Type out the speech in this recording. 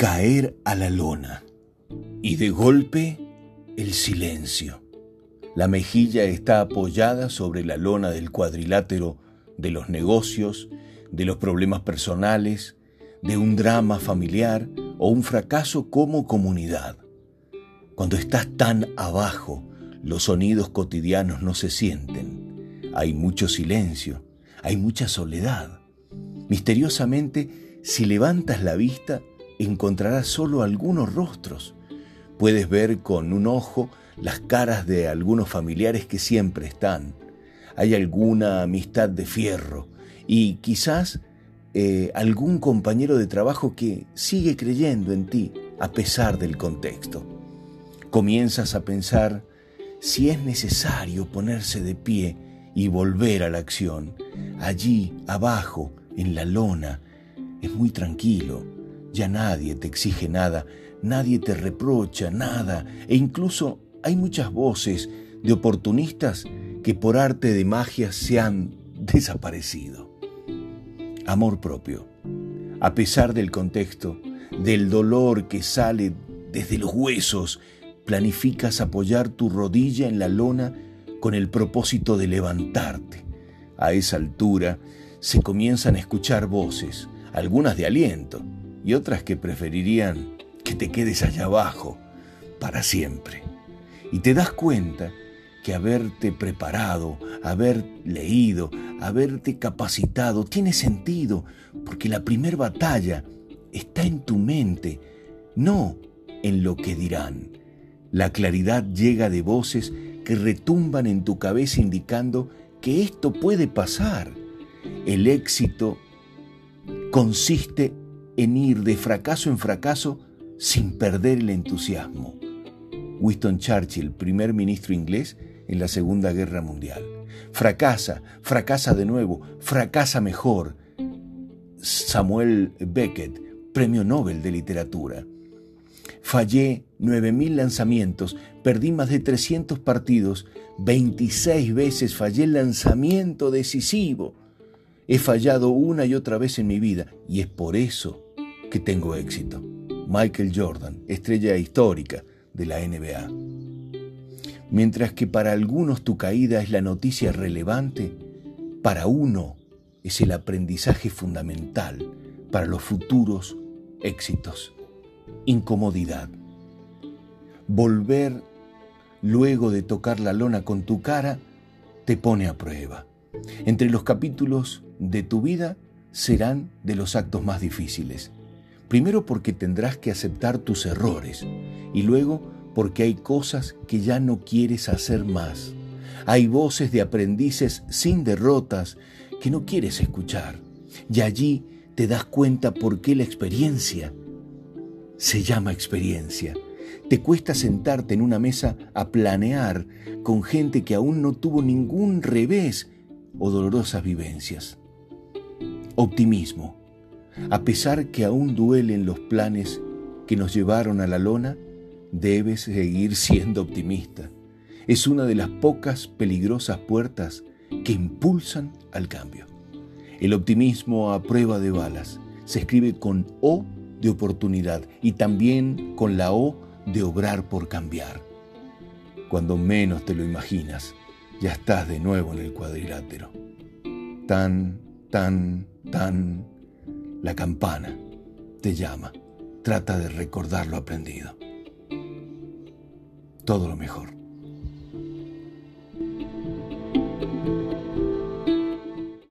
caer a la lona y de golpe el silencio. La mejilla está apoyada sobre la lona del cuadrilátero de los negocios, de los problemas personales, de un drama familiar o un fracaso como comunidad. Cuando estás tan abajo, los sonidos cotidianos no se sienten. Hay mucho silencio, hay mucha soledad. Misteriosamente, si levantas la vista, encontrarás solo algunos rostros. Puedes ver con un ojo las caras de algunos familiares que siempre están. Hay alguna amistad de fierro y quizás eh, algún compañero de trabajo que sigue creyendo en ti a pesar del contexto. Comienzas a pensar si es necesario ponerse de pie y volver a la acción. Allí, abajo, en la lona, es muy tranquilo, ya nadie te exige nada, nadie te reprocha nada, e incluso hay muchas voces de oportunistas que por arte de magia se han desaparecido. Amor propio. A pesar del contexto, del dolor que sale desde los huesos, planificas apoyar tu rodilla en la lona con el propósito de levantarte. A esa altura se comienzan a escuchar voces, algunas de aliento y otras que preferirían que te quedes allá abajo para siempre. Y te das cuenta que haberte preparado, haber leído, haberte capacitado tiene sentido, porque la primer batalla está en tu mente, no en lo que dirán. La claridad llega de voces que retumban en tu cabeza indicando que esto puede pasar. El éxito consiste en ir de fracaso en fracaso sin perder el entusiasmo. Winston Churchill, primer ministro inglés en la Segunda Guerra Mundial. Fracasa, fracasa de nuevo, fracasa mejor. Samuel Beckett, premio Nobel de Literatura. Fallé 9.000 lanzamientos, perdí más de 300 partidos, 26 veces fallé el lanzamiento decisivo. He fallado una y otra vez en mi vida y es por eso que tengo éxito. Michael Jordan, estrella histórica de la NBA. Mientras que para algunos tu caída es la noticia relevante, para uno es el aprendizaje fundamental para los futuros éxitos incomodidad. Volver luego de tocar la lona con tu cara te pone a prueba. Entre los capítulos de tu vida serán de los actos más difíciles. Primero porque tendrás que aceptar tus errores y luego porque hay cosas que ya no quieres hacer más. Hay voces de aprendices sin derrotas que no quieres escuchar. Y allí te das cuenta por qué la experiencia se llama experiencia. Te cuesta sentarte en una mesa a planear con gente que aún no tuvo ningún revés o dolorosas vivencias. Optimismo. A pesar que aún duelen los planes que nos llevaron a la lona, debes seguir siendo optimista. Es una de las pocas peligrosas puertas que impulsan al cambio. El optimismo a prueba de balas se escribe con O de oportunidad y también con la O de obrar por cambiar. Cuando menos te lo imaginas, ya estás de nuevo en el cuadrilátero. Tan, tan, tan, la campana te llama. Trata de recordar lo aprendido. Todo lo mejor.